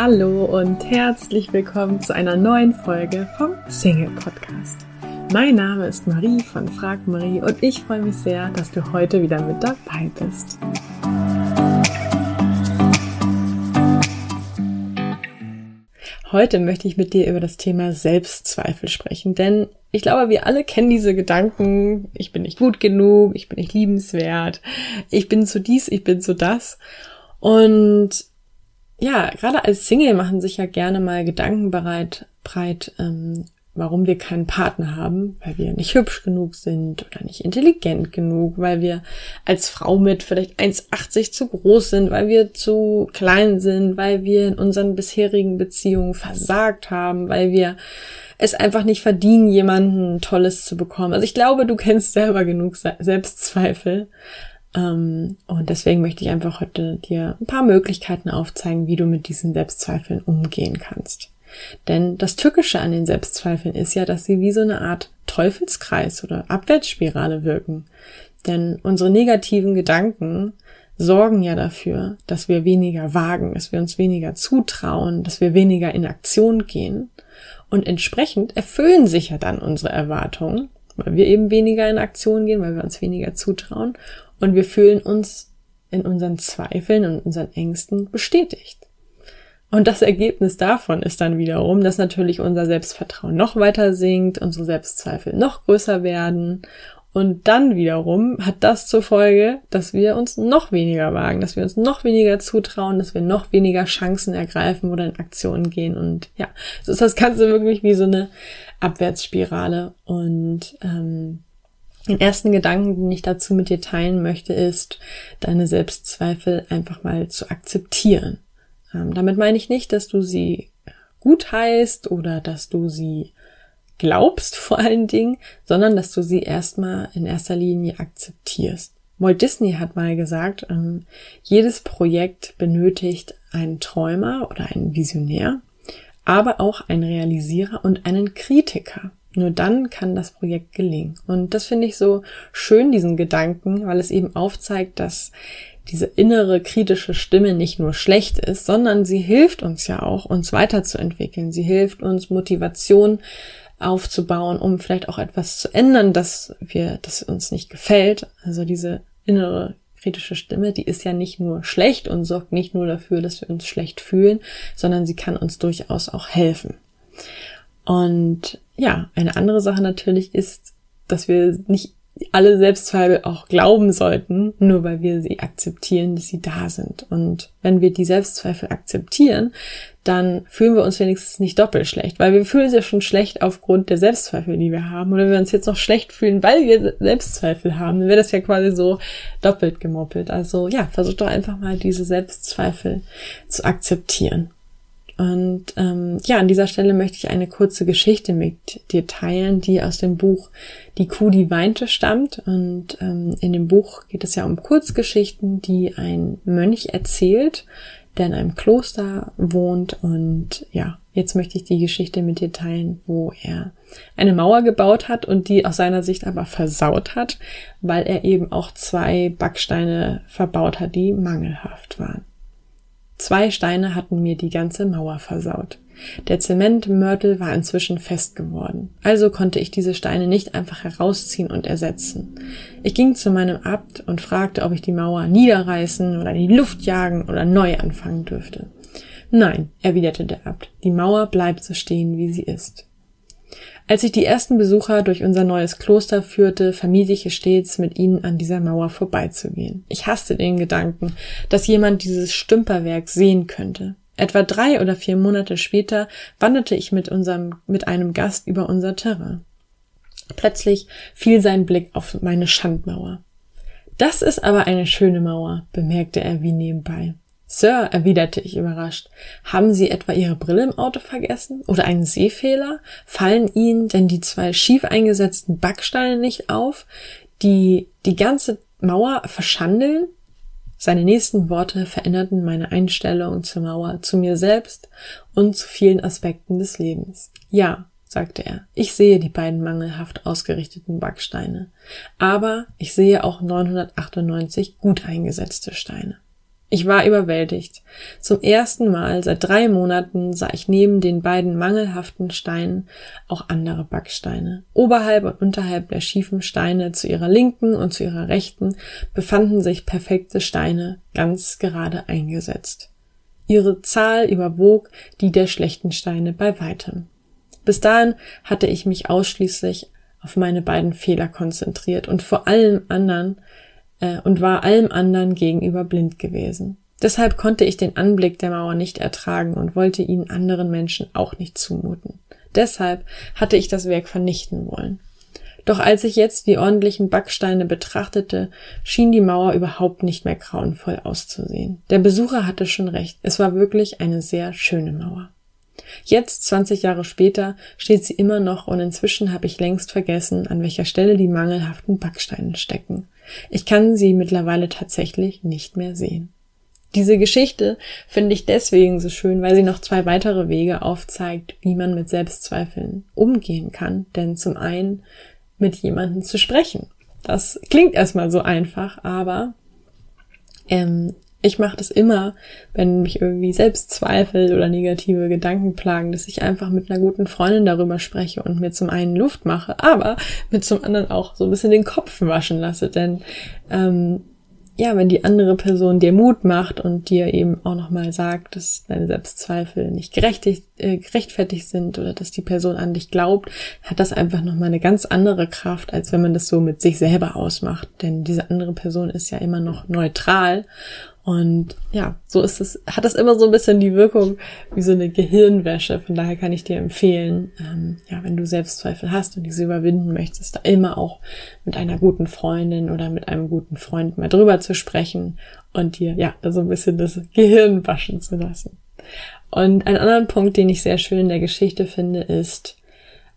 Hallo und herzlich willkommen zu einer neuen Folge vom Single Podcast. Mein Name ist Marie von Frag Marie und ich freue mich sehr, dass du heute wieder mit dabei bist. Heute möchte ich mit dir über das Thema Selbstzweifel sprechen, denn ich glaube, wir alle kennen diese Gedanken, ich bin nicht gut genug, ich bin nicht liebenswert, ich bin zu dies, ich bin zu das. Und ja, gerade als Single machen sich ja gerne mal Gedanken bereit, breit, ähm, warum wir keinen Partner haben, weil wir nicht hübsch genug sind oder nicht intelligent genug, weil wir als Frau mit vielleicht 1,80 zu groß sind, weil wir zu klein sind, weil wir in unseren bisherigen Beziehungen versagt haben, weil wir es einfach nicht verdienen, jemanden Tolles zu bekommen. Also ich glaube, du kennst selber genug Selbstzweifel. Ähm, und deswegen möchte ich einfach heute dir ein paar Möglichkeiten aufzeigen, wie du mit diesen Selbstzweifeln umgehen kannst. Denn das Tückische an den Selbstzweifeln ist ja, dass sie wie so eine Art Teufelskreis oder Abwärtsspirale wirken. Denn unsere negativen Gedanken sorgen ja dafür, dass wir weniger wagen, dass wir uns weniger zutrauen, dass wir weniger in Aktion gehen. Und entsprechend erfüllen sich ja dann unsere Erwartungen, weil wir eben weniger in Aktion gehen, weil wir uns weniger zutrauen. Und wir fühlen uns in unseren Zweifeln und unseren Ängsten bestätigt. Und das Ergebnis davon ist dann wiederum, dass natürlich unser Selbstvertrauen noch weiter sinkt, unsere Selbstzweifel noch größer werden. Und dann wiederum hat das zur Folge, dass wir uns noch weniger wagen, dass wir uns noch weniger zutrauen, dass wir noch weniger Chancen ergreifen oder in Aktionen gehen. Und ja, so ist das Ganze wirklich wie so eine Abwärtsspirale. Und ähm, den ersten Gedanken, den ich dazu mit dir teilen möchte, ist, deine Selbstzweifel einfach mal zu akzeptieren. Ähm, damit meine ich nicht, dass du sie gut heißt oder dass du sie glaubst vor allen Dingen, sondern dass du sie erstmal in erster Linie akzeptierst. Walt Disney hat mal gesagt, ähm, jedes Projekt benötigt einen Träumer oder einen Visionär, aber auch einen Realisierer und einen Kritiker. Nur dann kann das Projekt gelingen. Und das finde ich so schön, diesen Gedanken, weil es eben aufzeigt, dass diese innere kritische Stimme nicht nur schlecht ist, sondern sie hilft uns ja auch, uns weiterzuentwickeln. Sie hilft uns, Motivation aufzubauen, um vielleicht auch etwas zu ändern, dass wir, das uns nicht gefällt. Also diese innere kritische Stimme, die ist ja nicht nur schlecht und sorgt nicht nur dafür, dass wir uns schlecht fühlen, sondern sie kann uns durchaus auch helfen. Und ja, eine andere Sache natürlich ist, dass wir nicht alle Selbstzweifel auch glauben sollten, nur weil wir sie akzeptieren, dass sie da sind. Und wenn wir die Selbstzweifel akzeptieren, dann fühlen wir uns wenigstens nicht doppelt schlecht, weil wir fühlen uns ja schon schlecht aufgrund der Selbstzweifel, die wir haben. Oder wenn wir uns jetzt noch schlecht fühlen, weil wir Selbstzweifel haben, dann wäre das ja quasi so doppelt gemoppelt. Also ja, versuch doch einfach mal diese Selbstzweifel zu akzeptieren. Und ähm, ja, an dieser Stelle möchte ich eine kurze Geschichte mit dir teilen, die aus dem Buch Die Kuh, die weinte stammt. Und ähm, in dem Buch geht es ja um Kurzgeschichten, die ein Mönch erzählt, der in einem Kloster wohnt. Und ja, jetzt möchte ich die Geschichte mit dir teilen, wo er eine Mauer gebaut hat und die aus seiner Sicht aber versaut hat, weil er eben auch zwei Backsteine verbaut hat, die mangelhaft waren. Zwei Steine hatten mir die ganze Mauer versaut. Der Zementmörtel war inzwischen fest geworden, also konnte ich diese Steine nicht einfach herausziehen und ersetzen. Ich ging zu meinem Abt und fragte, ob ich die Mauer niederreißen oder in die Luft jagen oder neu anfangen dürfte. Nein, erwiderte der Abt, die Mauer bleibt so stehen, wie sie ist. Als ich die ersten Besucher durch unser neues Kloster führte, vermied ich es stets, mit ihnen an dieser Mauer vorbeizugehen. Ich hasste den Gedanken, dass jemand dieses Stümperwerk sehen könnte. Etwa drei oder vier Monate später wanderte ich mit unserem, mit einem Gast über unser Terrain. Plötzlich fiel sein Blick auf meine Schandmauer. Das ist aber eine schöne Mauer, bemerkte er wie nebenbei. Sir, erwiderte ich überrascht, haben Sie etwa Ihre Brille im Auto vergessen? Oder einen Sehfehler? Fallen Ihnen denn die zwei schief eingesetzten Backsteine nicht auf, die die ganze Mauer verschandeln? Seine nächsten Worte veränderten meine Einstellung zur Mauer, zu mir selbst und zu vielen Aspekten des Lebens. Ja, sagte er, ich sehe die beiden mangelhaft ausgerichteten Backsteine, aber ich sehe auch 998 gut eingesetzte Steine. Ich war überwältigt. Zum ersten Mal seit drei Monaten sah ich neben den beiden mangelhaften Steinen auch andere Backsteine. Oberhalb und unterhalb der schiefen Steine zu ihrer linken und zu ihrer rechten befanden sich perfekte Steine, ganz gerade eingesetzt. Ihre Zahl überwog die der schlechten Steine bei weitem. Bis dahin hatte ich mich ausschließlich auf meine beiden Fehler konzentriert und vor allem anderen äh, und war allem anderen gegenüber blind gewesen. Deshalb konnte ich den Anblick der Mauer nicht ertragen und wollte ihn anderen Menschen auch nicht zumuten. Deshalb hatte ich das Werk vernichten wollen. Doch als ich jetzt die ordentlichen Backsteine betrachtete, schien die Mauer überhaupt nicht mehr grauenvoll auszusehen. Der Besucher hatte schon recht, es war wirklich eine sehr schöne Mauer. Jetzt, 20 Jahre später, steht sie immer noch und inzwischen habe ich längst vergessen, an welcher Stelle die mangelhaften Backsteine stecken. Ich kann sie mittlerweile tatsächlich nicht mehr sehen. Diese Geschichte finde ich deswegen so schön, weil sie noch zwei weitere Wege aufzeigt, wie man mit Selbstzweifeln umgehen kann. Denn zum einen mit jemandem zu sprechen. Das klingt erstmal so einfach, aber ähm, ich mache das immer, wenn mich irgendwie Selbstzweifel oder negative Gedanken plagen, dass ich einfach mit einer guten Freundin darüber spreche und mir zum einen Luft mache, aber mit zum anderen auch so ein bisschen den Kopf waschen lasse. Denn ähm, ja, wenn die andere Person dir Mut macht und dir eben auch nochmal sagt, dass deine Selbstzweifel nicht gerechtigt, äh, gerechtfertigt sind oder dass die Person an dich glaubt, hat das einfach nochmal eine ganz andere Kraft, als wenn man das so mit sich selber ausmacht. Denn diese andere Person ist ja immer noch neutral und ja, so ist es, hat das immer so ein bisschen die Wirkung wie so eine Gehirnwäsche. Von daher kann ich dir empfehlen, ähm, ja, wenn du Selbstzweifel hast und diese überwinden möchtest, da immer auch mit einer guten Freundin oder mit einem guten Freund mal drüber zu sprechen und dir, ja, so ein bisschen das Gehirn waschen zu lassen. Und einen anderen Punkt, den ich sehr schön in der Geschichte finde, ist,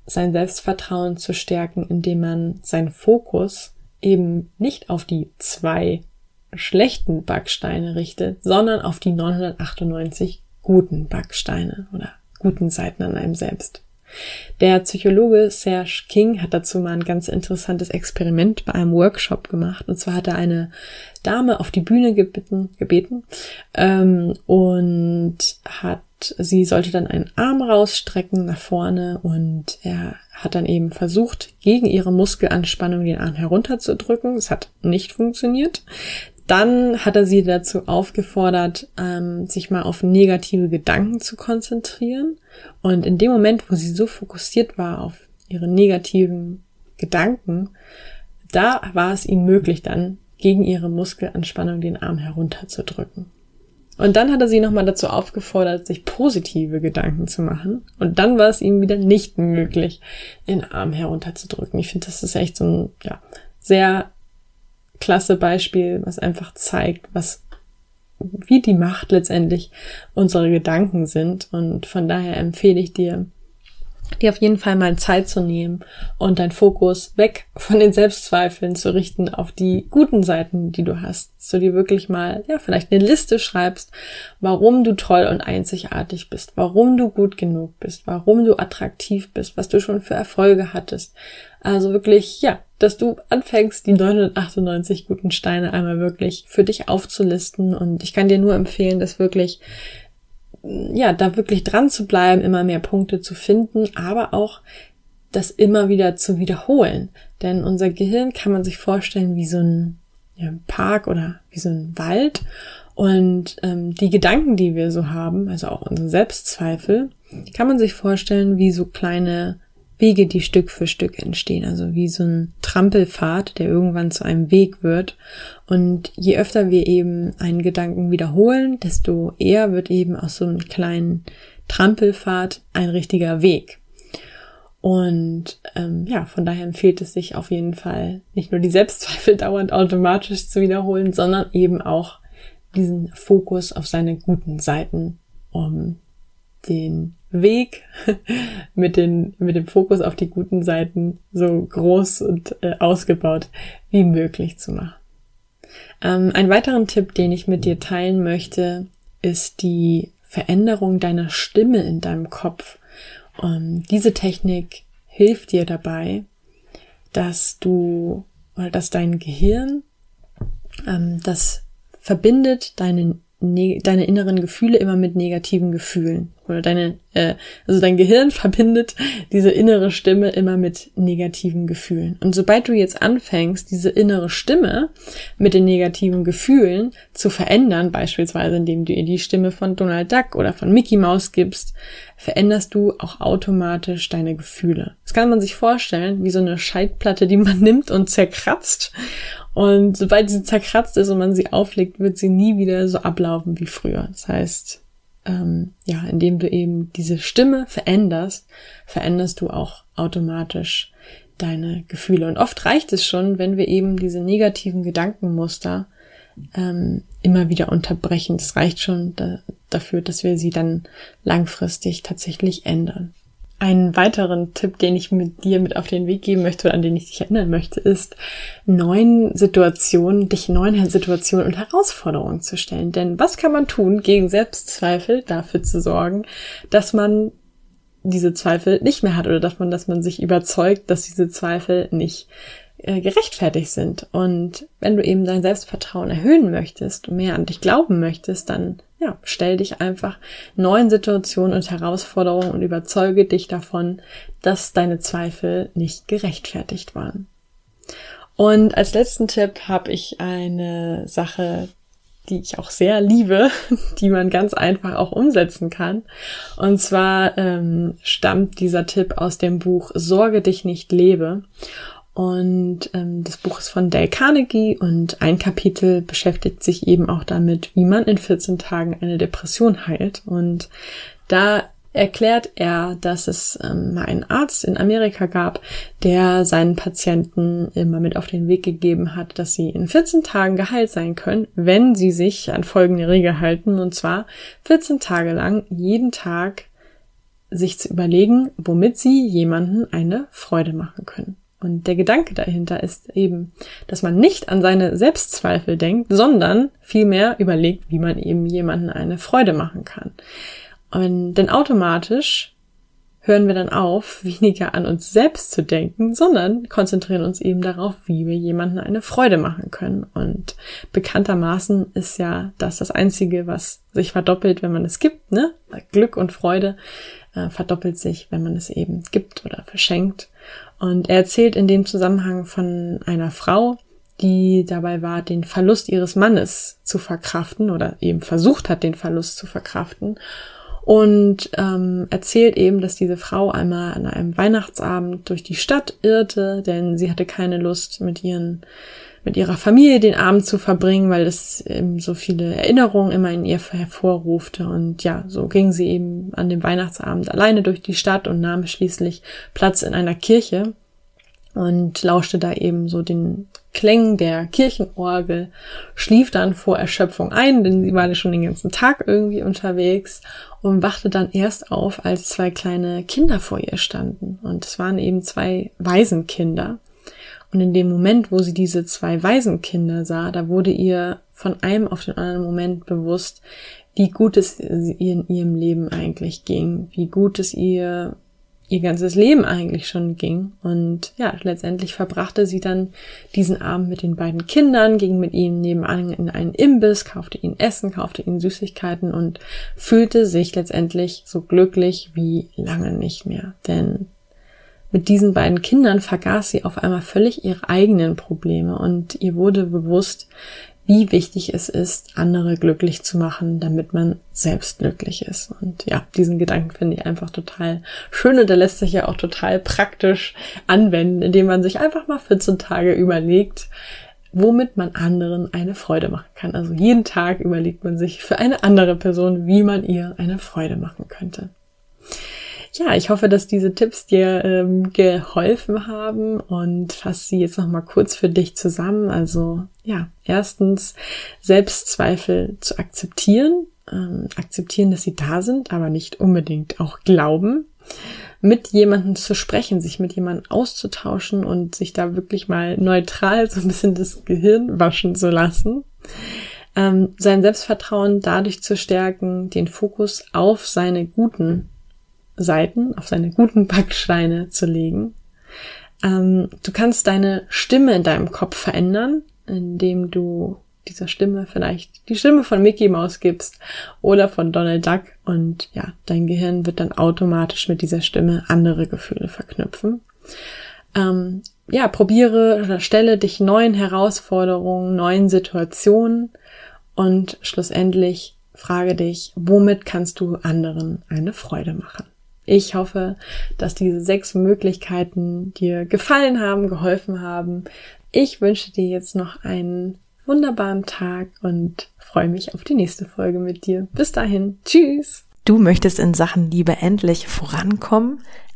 sein Selbstvertrauen zu stärken, indem man seinen Fokus eben nicht auf die zwei schlechten Backsteine richtet, sondern auf die 998 guten Backsteine oder guten Seiten an einem selbst. Der Psychologe Serge King hat dazu mal ein ganz interessantes Experiment bei einem Workshop gemacht. Und zwar hat er eine Dame auf die Bühne gebeten, gebeten ähm, und hat sie sollte dann einen Arm rausstrecken nach vorne und er hat dann eben versucht, gegen ihre Muskelanspannung den Arm herunterzudrücken. Es hat nicht funktioniert. Dann hat er sie dazu aufgefordert, ähm, sich mal auf negative Gedanken zu konzentrieren. Und in dem Moment, wo sie so fokussiert war auf ihre negativen Gedanken, da war es ihm möglich, dann gegen ihre Muskelanspannung den Arm herunterzudrücken. Und dann hat er sie nochmal dazu aufgefordert, sich positive Gedanken zu machen. Und dann war es ihm wieder nicht möglich, den Arm herunterzudrücken. Ich finde, das ist echt so ein ja, sehr klasse Beispiel, was einfach zeigt, was wie die Macht letztendlich unsere Gedanken sind. Und von daher empfehle ich dir, dir auf jeden Fall mal Zeit zu nehmen und dein Fokus weg von den Selbstzweifeln zu richten auf die guten Seiten, die du hast. Du dir wirklich mal, ja, vielleicht eine Liste schreibst, warum du toll und einzigartig bist, warum du gut genug bist, warum du attraktiv bist, was du schon für Erfolge hattest. Also wirklich, ja, dass du anfängst, die 998 guten Steine einmal wirklich für dich aufzulisten. Und ich kann dir nur empfehlen, das wirklich ja, da wirklich dran zu bleiben, immer mehr Punkte zu finden, aber auch das immer wieder zu wiederholen. Denn unser Gehirn kann man sich vorstellen wie so ein ja, Park oder wie so ein Wald. Und ähm, die Gedanken, die wir so haben, also auch unsere Selbstzweifel, kann man sich vorstellen wie so kleine Wege, die Stück für Stück entstehen, also wie so ein Trampelpfad, der irgendwann zu einem Weg wird. Und je öfter wir eben einen Gedanken wiederholen, desto eher wird eben aus so einem kleinen Trampelpfad ein richtiger Weg. Und ähm, ja, von daher empfiehlt es sich auf jeden Fall, nicht nur die Selbstzweifel dauernd automatisch zu wiederholen, sondern eben auch diesen Fokus auf seine guten Seiten, um den Weg mit, den, mit dem Fokus auf die guten Seiten so groß und äh, ausgebaut wie möglich zu machen. Ähm, ein weiteren Tipp, den ich mit dir teilen möchte, ist die Veränderung deiner Stimme in deinem Kopf. Und diese Technik hilft dir dabei, dass du oder dass dein Gehirn ähm, das verbindet deine deine inneren Gefühle immer mit negativen Gefühlen. Oder deine äh, also dein Gehirn verbindet diese innere Stimme immer mit negativen Gefühlen. Und sobald du jetzt anfängst diese innere Stimme mit den negativen Gefühlen zu verändern beispielsweise indem du ihr die Stimme von Donald Duck oder von Mickey Mouse gibst veränderst du auch automatisch deine Gefühle. Das kann man sich vorstellen wie so eine Scheitplatte die man nimmt und zerkratzt und sobald sie zerkratzt ist und man sie auflegt, wird sie nie wieder so ablaufen wie früher. Das heißt, ähm, ja, indem du eben diese Stimme veränderst, veränderst du auch automatisch deine Gefühle. Und oft reicht es schon, wenn wir eben diese negativen Gedankenmuster ähm, immer wieder unterbrechen. Das reicht schon da, dafür, dass wir sie dann langfristig tatsächlich ändern. Einen weiteren Tipp, den ich mit dir mit auf den Weg geben möchte oder an den ich dich erinnern möchte, ist, neuen Situationen, dich neuen Situationen und Herausforderungen zu stellen. Denn was kann man tun, gegen Selbstzweifel dafür zu sorgen, dass man diese Zweifel nicht mehr hat oder dass man, dass man sich überzeugt, dass diese Zweifel nicht äh, gerechtfertigt sind. Und wenn du eben dein Selbstvertrauen erhöhen möchtest und mehr an dich glauben möchtest, dann ja, stell dich einfach neuen Situationen und Herausforderungen und überzeuge dich davon, dass deine Zweifel nicht gerechtfertigt waren. Und als letzten Tipp habe ich eine Sache, die ich auch sehr liebe, die man ganz einfach auch umsetzen kann. Und zwar ähm, stammt dieser Tipp aus dem Buch Sorge dich nicht lebe. Und ähm, das Buch ist von Dale Carnegie und ein Kapitel beschäftigt sich eben auch damit, wie man in 14 Tagen eine Depression heilt. Und da erklärt er, dass es ähm, mal einen Arzt in Amerika gab, der seinen Patienten immer mit auf den Weg gegeben hat, dass sie in 14 Tagen geheilt sein können, wenn sie sich an folgende Regel halten, und zwar 14 Tage lang jeden Tag sich zu überlegen, womit sie jemanden eine Freude machen können. Und der Gedanke dahinter ist eben, dass man nicht an seine Selbstzweifel denkt, sondern vielmehr überlegt, wie man eben jemanden eine Freude machen kann. Und denn automatisch hören wir dann auf, weniger an uns selbst zu denken, sondern konzentrieren uns eben darauf, wie wir jemanden eine Freude machen können. Und bekanntermaßen ist ja das das Einzige, was sich verdoppelt, wenn man es gibt, ne? Glück und Freude äh, verdoppelt sich, wenn man es eben gibt oder verschenkt. Und er erzählt in dem Zusammenhang von einer Frau, die dabei war, den Verlust ihres Mannes zu verkraften oder eben versucht hat, den Verlust zu verkraften. Und ähm, erzählt eben, dass diese Frau einmal an einem Weihnachtsabend durch die Stadt irrte, denn sie hatte keine Lust, mit ihren mit ihrer Familie den Abend zu verbringen, weil es eben so viele Erinnerungen immer in ihr hervorrufte. Und ja, so ging sie eben an dem Weihnachtsabend alleine durch die Stadt und nahm schließlich Platz in einer Kirche und lauschte da eben so den Klängen der Kirchenorgel, schlief dann vor Erschöpfung ein, denn sie war schon den ganzen Tag irgendwie unterwegs und wachte dann erst auf, als zwei kleine Kinder vor ihr standen. Und es waren eben zwei Waisenkinder. Und in dem Moment, wo sie diese zwei Waisenkinder sah, da wurde ihr von einem auf den anderen Moment bewusst, wie gut es ihr in ihrem Leben eigentlich ging, wie gut es ihr ihr ganzes Leben eigentlich schon ging. Und ja, letztendlich verbrachte sie dann diesen Abend mit den beiden Kindern, ging mit ihnen nebenan in einen Imbiss, kaufte ihnen Essen, kaufte ihnen Süßigkeiten und fühlte sich letztendlich so glücklich wie lange nicht mehr. Denn mit diesen beiden Kindern vergaß sie auf einmal völlig ihre eigenen Probleme und ihr wurde bewusst, wie wichtig es ist, andere glücklich zu machen, damit man selbst glücklich ist. Und ja, diesen Gedanken finde ich einfach total schön und der lässt sich ja auch total praktisch anwenden, indem man sich einfach mal 14 Tage überlegt, womit man anderen eine Freude machen kann. Also jeden Tag überlegt man sich für eine andere Person, wie man ihr eine Freude machen könnte ja, ich hoffe, dass diese Tipps dir ähm, geholfen haben und fasse sie jetzt nochmal kurz für dich zusammen. Also ja, erstens Selbstzweifel zu akzeptieren, ähm, akzeptieren, dass sie da sind, aber nicht unbedingt auch glauben mit jemandem zu sprechen, sich mit jemandem auszutauschen und sich da wirklich mal neutral so ein bisschen das Gehirn waschen zu lassen. Ähm, sein Selbstvertrauen dadurch zu stärken, den Fokus auf seine guten Seiten, auf seine guten Backsteine zu legen. Ähm, du kannst deine Stimme in deinem Kopf verändern, indem du dieser Stimme vielleicht die Stimme von Mickey Mouse gibst oder von Donald Duck und ja, dein Gehirn wird dann automatisch mit dieser Stimme andere Gefühle verknüpfen. Ähm, ja, probiere oder stelle dich neuen Herausforderungen, neuen Situationen und schlussendlich frage dich, womit kannst du anderen eine Freude machen? Ich hoffe, dass diese sechs Möglichkeiten dir gefallen haben, geholfen haben. Ich wünsche dir jetzt noch einen wunderbaren Tag und freue mich auf die nächste Folge mit dir. Bis dahin, tschüss. Du möchtest in Sachen Liebe endlich vorankommen,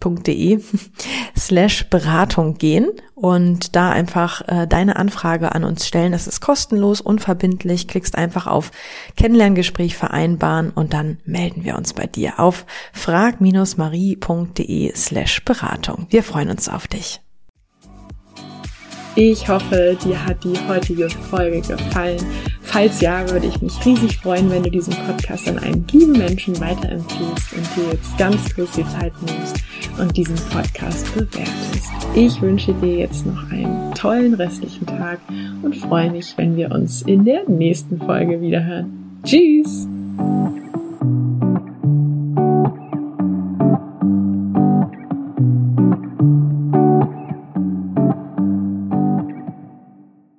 slash Beratung gehen und da einfach äh, deine Anfrage an uns stellen. Das ist kostenlos, unverbindlich. Klickst einfach auf Kennenlerngespräch vereinbaren und dann melden wir uns bei dir auf frag-marie.de slash Beratung. Wir freuen uns auf dich. Ich hoffe, dir hat die heutige Folge gefallen. Falls ja, würde ich mich riesig freuen, wenn du diesen Podcast an einen lieben Menschen weiterempfiehlst und dir jetzt ganz kurz die Zeit nimmst und diesen Podcast bewertest. Ich wünsche dir jetzt noch einen tollen restlichen Tag und freue mich, wenn wir uns in der nächsten Folge wiederhören. Tschüss!